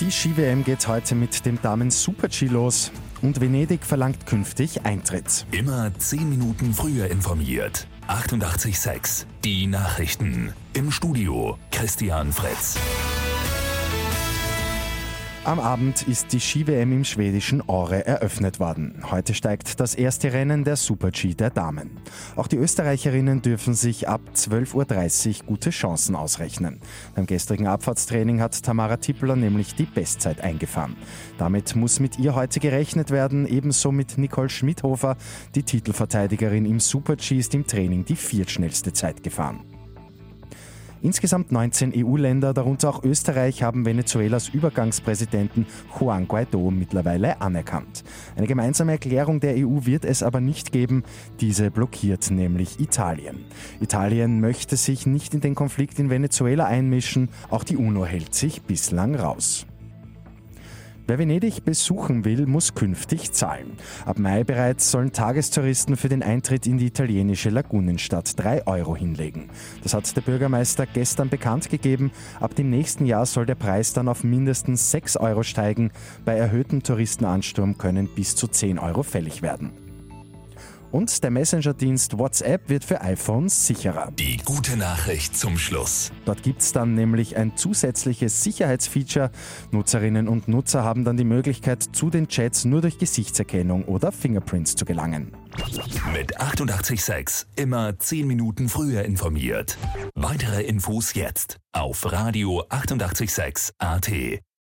Die Ski-WM geht heute mit dem Damen-Super-G los und Venedig verlangt künftig Eintritt. Immer 10 Minuten früher informiert. 88.6 Die Nachrichten. Im Studio Christian Fritz. Am Abend ist die Ski-WM im schwedischen Åre eröffnet worden. Heute steigt das erste Rennen der Super-G der Damen. Auch die Österreicherinnen dürfen sich ab 12.30 Uhr gute Chancen ausrechnen. Beim gestrigen Abfahrtstraining hat Tamara Tippler nämlich die Bestzeit eingefahren. Damit muss mit ihr heute gerechnet werden, ebenso mit Nicole Schmidhofer. Die Titelverteidigerin im Super-G ist im Training die viertschnellste Zeit gefahren. Insgesamt 19 EU-Länder, darunter auch Österreich, haben Venezuelas Übergangspräsidenten Juan Guaido mittlerweile anerkannt. Eine gemeinsame Erklärung der EU wird es aber nicht geben. Diese blockiert nämlich Italien. Italien möchte sich nicht in den Konflikt in Venezuela einmischen. Auch die UNO hält sich bislang raus. Wer Venedig besuchen will, muss künftig zahlen. Ab Mai bereits sollen Tagestouristen für den Eintritt in die italienische Lagunenstadt 3 Euro hinlegen. Das hat der Bürgermeister gestern bekannt gegeben. Ab dem nächsten Jahr soll der Preis dann auf mindestens 6 Euro steigen. Bei erhöhtem Touristenansturm können bis zu 10 Euro fällig werden. Und der Messenger-Dienst WhatsApp wird für iPhones sicherer. Die gute Nachricht zum Schluss. Dort gibt es dann nämlich ein zusätzliches Sicherheitsfeature. Nutzerinnen und Nutzer haben dann die Möglichkeit, zu den Chats nur durch Gesichtserkennung oder Fingerprints zu gelangen. Mit 886 immer 10 Minuten früher informiert. Weitere Infos jetzt auf Radio 886 AT.